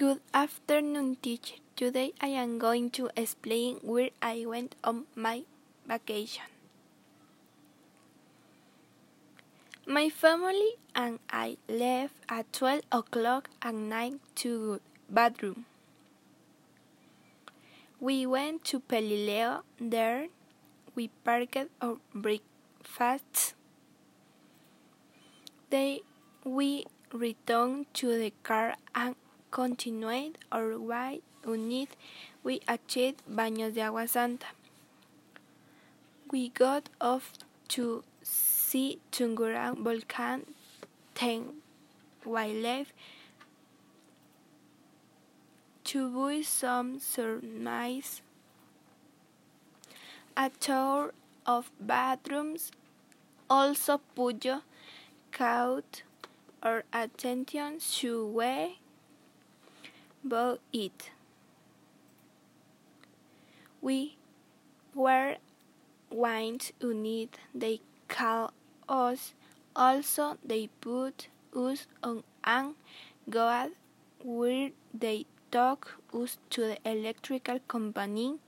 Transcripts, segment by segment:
Good afternoon, teacher. Today I am going to explain where I went on my vacation. My family and I left at 12 o'clock at night to bathroom. We went to Pelileo. There we parked our breakfast. Then we returned to the car and continued our way until we achieved Baños de Agua Santa. We got off to see Tungurahua volcano. Then we left to buy some surmise. A tour of bathrooms also Puyo caught our attention to we bought it. We were wines unit they call us also they put us on and go where they took us to the electrical company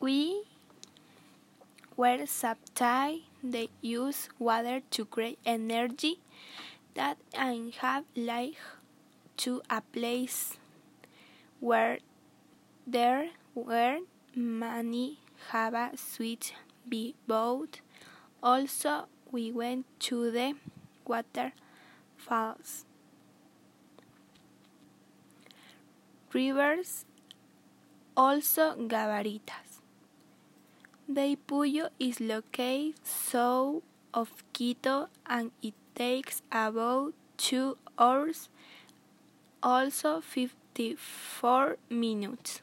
we were subtitled they use water to create energy that I have like to a place where there were many Java sweets be boat. Also, we went to the waterfalls, rivers, also Gabaritas. The Puyo is located south of Quito and it takes about two hours, also 54 minutes.